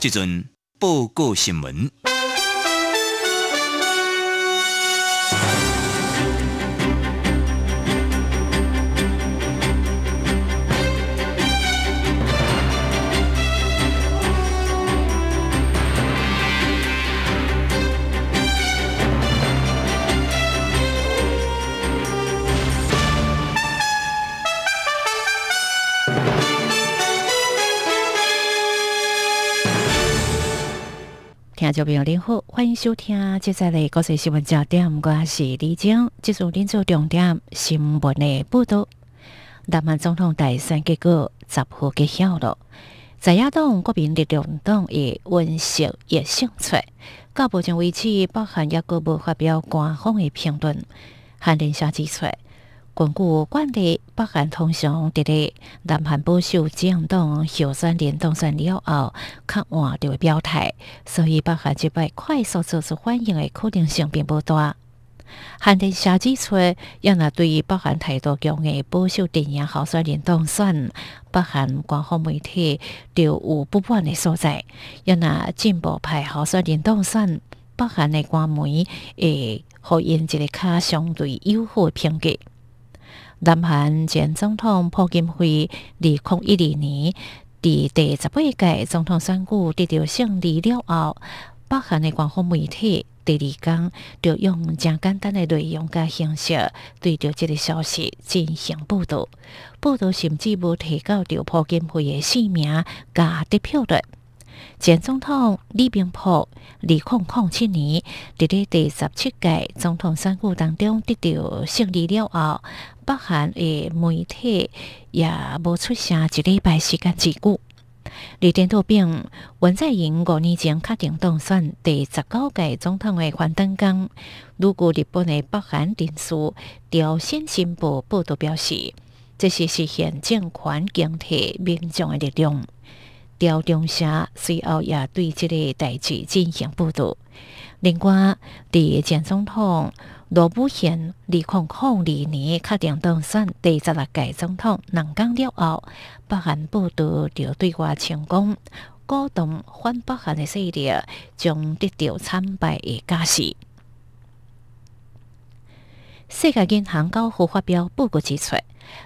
这阵报告新闻。众朋友您好，欢迎收听接下来国际新闻焦点，我是李晶。接续领做重点新闻的报道。南韩总统大选结果十号揭晓了，在野党国民力量党的温秀也胜出。到目前为止，北韩也个无发表官方的评论。韩联社指出。根据惯例，北韩通常伫咧南韩保守政党候选人当选了后，较晚就会表态，所以北韩即摆快速做出反应的可能性并不大。韩联社指出，要那对于北韩态度强硬保守阵营候选人当选，北韩官方媒体就有不满的所在。要那进步派候选人当选，北韩的官媒会互因一个较相对友好的评价。南韩前总统朴槿惠二零一二年伫第十八届总统选举得到胜利了后，北韩的官方媒体第二天就用正简单的内容甲形式对着这个消息进行报道，报道甚至无提到着朴槿惠的姓名甲得票率。前总统李明博二零零七年伫咧第十七届总统选举当中得到胜利了后，北韩的媒体也无出声一礼拜时间之久。李电图并文在寅五年前确定当选第十九届总统的反登纲，如果日本的北韩电视《朝鲜新报》报道表示，这是实现政权更替民众的力量。朝中社随后也对这个代志进行报道。另外，伫前总统罗布逊二零零二年确定当选第十六届总统，两讲了后，北韩部队就对外成功，鼓动反北韩的势力将得到惨败的架势。世界银行高号发表报告指出。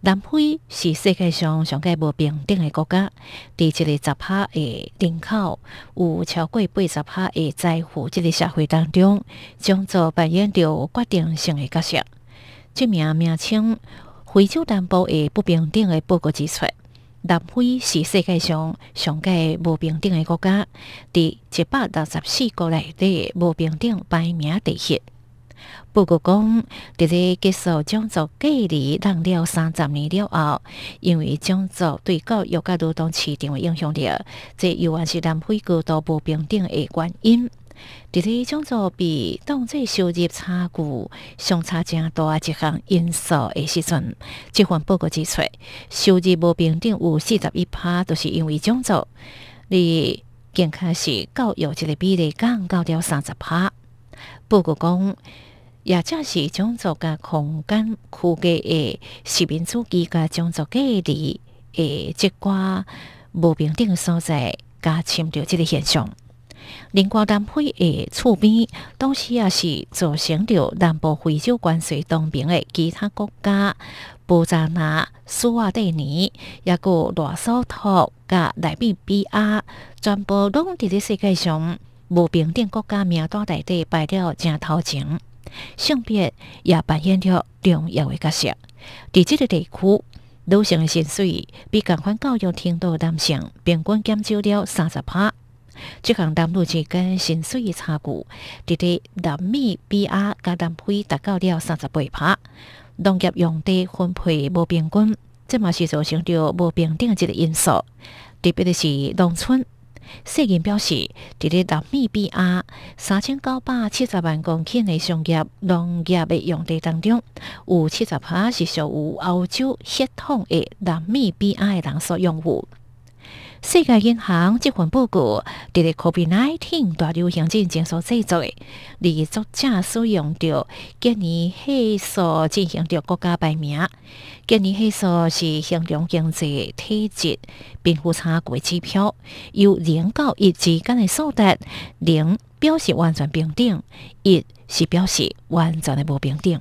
南非是世界上上界无平等的国家，伫一个十趴的人口有超过八十趴的财富，这个社会当中，种族扮演着决定性的角色。这名名称非洲南部的不平等的报告指出，南非是世界上上界无平等的国家，伫一百六十四国内底无平等排名第一。报告讲，伫咧结束种族隔离当了三十年了后，因为种族对教育甲劳动市场的影响力，这又还是南非高度不平等的原因。伫咧种族比当作收入差距相差真大一项因素的时阵，这份报告指出，收入不平等有四十一趴，都是因为种族。你更开始教育这个比例降到了三十趴。报告讲。也正是种族甲空间区隔的市民主义甲种族隔离的这寡无平等所在，加深着这个现象。另外，南非的厝边，当时也是造成着南部非洲关税东边的其他国家，布扎纳、苏瓦蒂尼，也个罗索托甲内比比亚，全部拢伫咧世界上无平等国家名单内底排了正头前。性别也扮演着重要的角色。伫即个地区，女性的薪水比共款教育程度男性平均减少了三十趴。这项男女之间薪水差距，伫咧南美比亚加南非达到了三十八趴，农业用地分配无平均，这嘛是造成着无平等一个因素。特别的是农村。世人表示，伫咧南米比亚三千九百七十万公顷的商业农业的用地当中，有七十趴是属于欧洲血统的南米比亚的人所拥有。世界银行这份报告，伫咧 COVID-19 大流行进前所制作，而作者使用着今年系数进行着国家排名。今年系数是形容经济体质贫富差距指标，由零到一之间的数值，零表示完全平等，一是表示完全的不平等。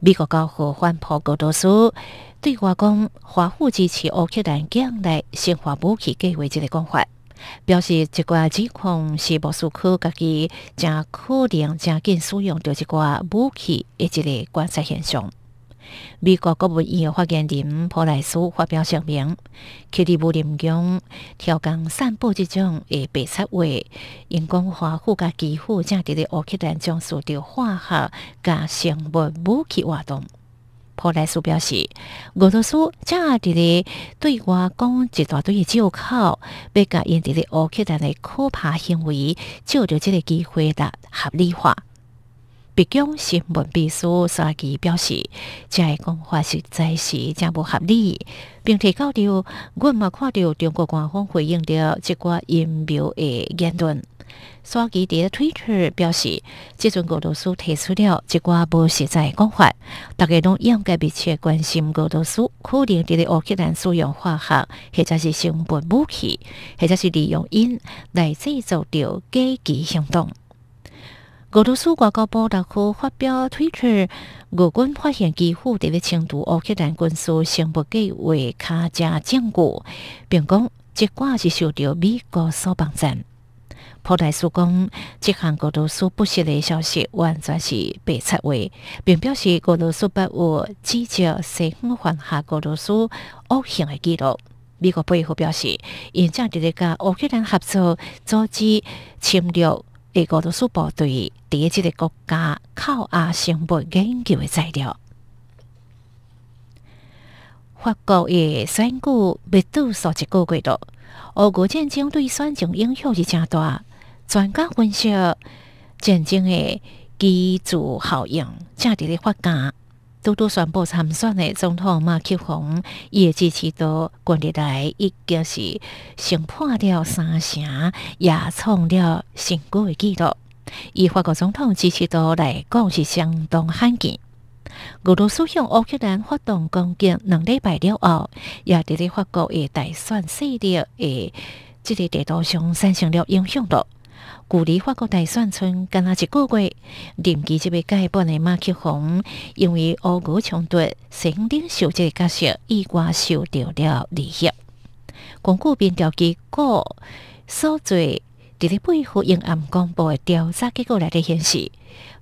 美国高和缓破高多数。对外讲，华府支持乌克兰境内生化武器计划这个讲法，表示这个指控是莫斯科家己正可能正紧使用着一寡武器的一个观察现象。美国国务院发言人普莱斯发表声明，克里姆林宫调降散布这种的白色话，因讲华府甲基辅正伫咧乌克兰将受着化学甲生物武器活动。普莱斯表示，俄罗斯正伫咧对外讲一大堆的借口，要甲因伫咧乌克兰的可怕行为，借着这个机会来合理化。北京新闻秘书沙基表示，这讲法实在是真不合理，并提到着，我嘛看到中国官方回应着这个阴谋的言论。刷基伫咧推特表示，即阵俄罗斯提出了一寡无实在讲法，大家拢应该密切关心俄罗斯可能伫咧乌克兰使用化学或者是生物武器，或者是利用因来制造着击击行动。俄罗斯外交部六号发表推特，俄军发现几乎伫咧清除乌克兰军事生物计划卡加证据，并讲即寡是受到美国所帮助。普莱斯讲，这项俄罗斯不实的消息完全是白测话，并表示俄罗斯不会指责西方犯下俄罗斯恶行的记录。美国背后表示，因正伫咧甲乌克兰合作，阻止侵略的俄罗斯部队伫即个国家靠压生物研究的材料。法国的选举未到数一个月了，俄国战争对选情影响是真大。专家分析，战争的基础效应正伫咧发家。拄拄宣布参选的总统马克龙，伊的支持度近日来已经是升破了三成，也创了新高的纪录。以法国总统支持度来讲，是相当罕见。俄罗斯向乌克兰发动攻击两礼拜了后，也伫咧法国的大选势力的即个地图上产生了影响度。距离法国大选村仅那一个月，任期即位改版的马克龙，因为俄俄冲突，成领袖这个角色意外受到了利益。根据民调结果，所做伫咧背后用暗公布的调查结果来的显示，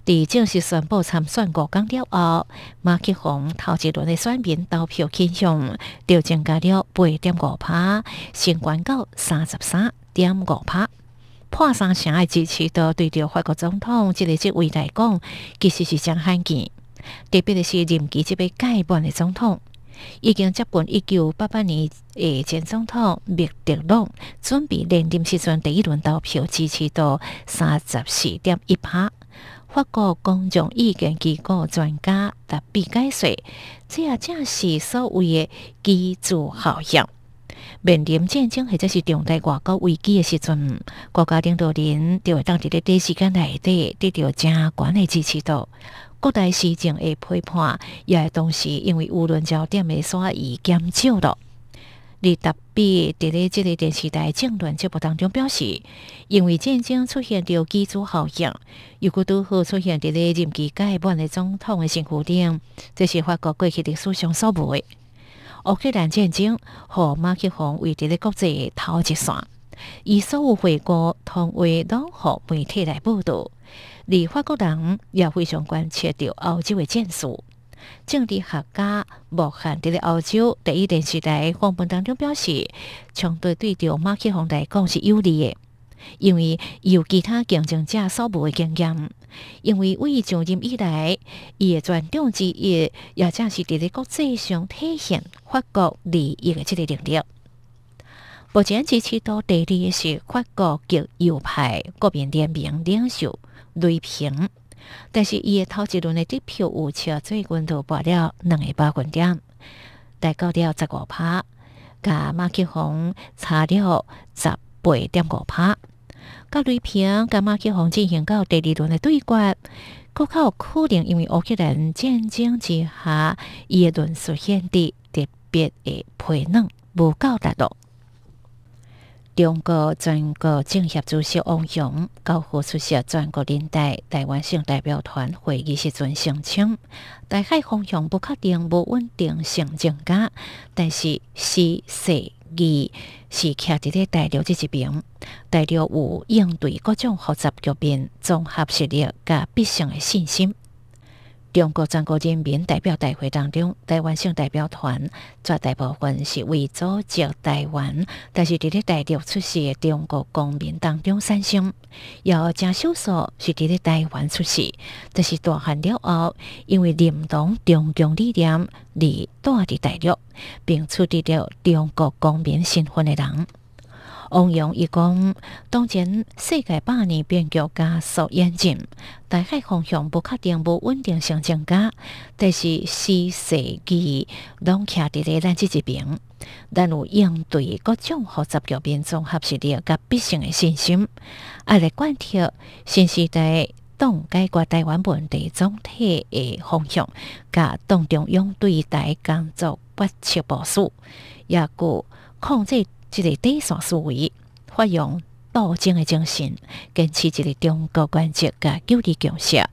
伫正式宣布参选五港了后，马克龙头一轮的选民投票倾向就增加了八点五趴，升关到三十三点五趴。破三成的支持度，对着法国总统这个职位来讲，其实是真罕见。特别是任期这边改版的总统，已经接近一九八八年的前总统密特朗准备连任时阵第一轮投票支持度三十四点一趴。法国公众意见机构专家特别解说，这也正是所谓的基础效应。面临战争或者是重大外交危机的时阵，国家领导人就会当伫咧短时间内底得到正关的支持度。各大事情的批判也会同时因为舆论焦点的转移减少了。而特别伫咧即个电视台政论节目当中表示，因为战争出现着基础效应，如果拄好出现伫咧任期改版的总统的身躯顶，这是法国过去历史上所无的。乌克兰战争和马克龙为伫咧国际头一线，以所有回国同为党和媒体来报道。而法国人也非常关切着欧洲的战术。政治学家目前伫咧欧洲第一电视台访问当中表示，相对对着马克宏来讲是有利的，因为有其他竞争者所无的经验。因为为上任以来，伊的专长之一，也正是伫咧国际上体现法国利益的即个能力。目前支持度第二是法国极右派国民联盟领袖雷平，但是伊的头一轮的得票有超最近都拔了两个百分点，达到了十五趴，甲马克宏差了十八点五趴。甲雷平甲马克宏进行到第二轮的对决，更较有可能因为乌克兰战争之下，伊的论述显得特别的培嫩，无够达到。中国全国政协主席王勇高呼出席全国人大台湾省代表团会议时阵声称，大海方向不确定、无稳定性增加，但是是势二是徛伫咧大陆即一边，大陆有应对各种复杂局面综合实力甲必胜的信心。中国全国人民代表大会当中，台湾省代表团绝大部分是为组织台湾，但是伫咧大陆出席的中国公民当中产生，有正少数是伫咧台湾出席，但是大汉了后，因为认同中共理念而住伫大陆，并处理了中国公民身份的人。王勇伊讲，当前世界百年变局加速演进，大海方向不确定、不稳定性增加，但是时势机拢徛伫咧咱即一边，咱有应对各种复杂局面综合实力甲必胜的信心，爱来贯彻新时代党解决台湾问题总体的方向，甲党中央对台工作不切部署，也顾控制。即个底线思维，发扬斗争的精神，坚持一个中国原则甲九二共识，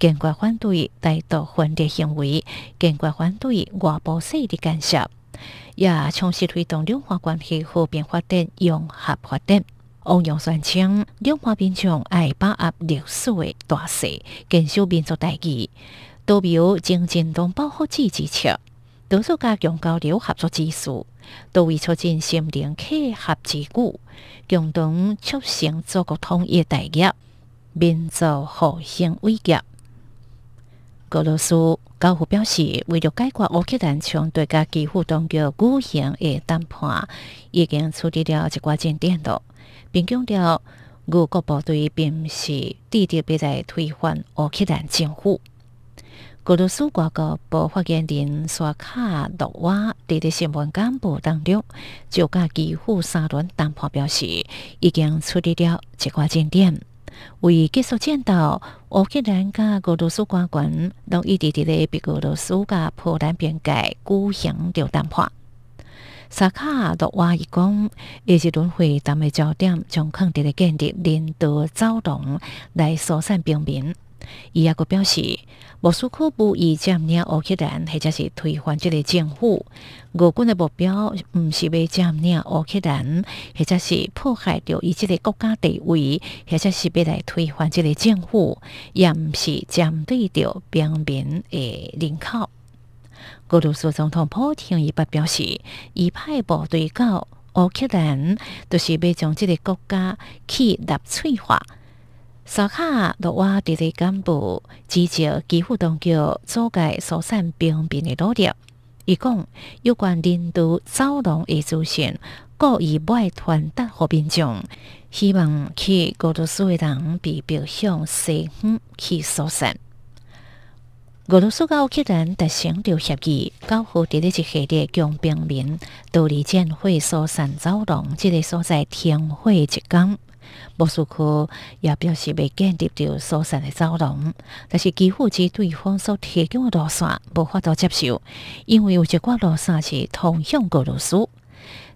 坚决反对台独分裂行为，坚决反对外部势力干涉，也充实推动两岸关系和平发展、融合发展。王勇宣称，两岸民众爱把握历史的大势，坚守民族大义，都有精进同保护自治策，多做加强交流合作之术。都为促进心灵契合之举，共同促成祖国统一大业、民族复兴伟业。俄罗斯高呼表示，为了解决乌克兰冲突甲基辅当局举行的谈判，已经处理了一寡进展了，并强调俄国部队并不是直接要来推翻乌克兰政府。俄罗斯外交部发言人沙卡洛娃伫咧新闻简报当中，就甲基辅三轮谈判表示，已经处理了一寡进展。为结束战斗，乌克兰甲俄罗斯官员拢一直伫咧白俄罗斯甲波兰边界举行着谈判。沙卡洛娃伊讲，一轮会谈的焦点将肯定咧建立人道走廊来疏散平民。伊也阁表示，莫斯科无意占领乌克兰，或者是推翻这个政府。俄军的目标毋是要占领乌克兰，或者是破坏掉伊这个国家地位，或者是要来推翻这个政府，也毋是针对着平民的人口。俄罗斯总统普京伊捌表示，伊派部队到乌克兰，都是要将这个国家去纳粹化。萨卡罗瓦伫咧干部支持基辅当局阻盖疏散平民的努力。伊讲有关人道走廊的资讯，故意外传达互民众，希望去俄罗斯的人被逼向西方去疏散。俄罗斯甲乌克兰达成着协议，交付伫咧一系列将平民独立建会疏散走廊，即个所在停火一工。莫斯科也表示未建立着疏散的走廊，但是几乎指对方所提供的路线无法度接受，因为有一寡路线是通向俄罗斯。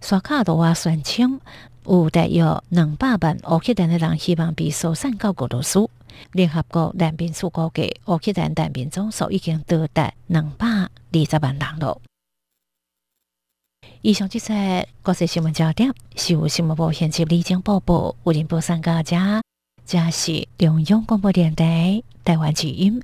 沙卡多瓦宣称，有大约两百万乌克兰的人希望被疏散到俄罗斯。联合国难民署估计，乌克兰难民总数已经多达两百二十万人了。以上就是国际新闻焦点，是由新闻部编辑李江播报，为您播送大家，这是中央广播电台台湾之音。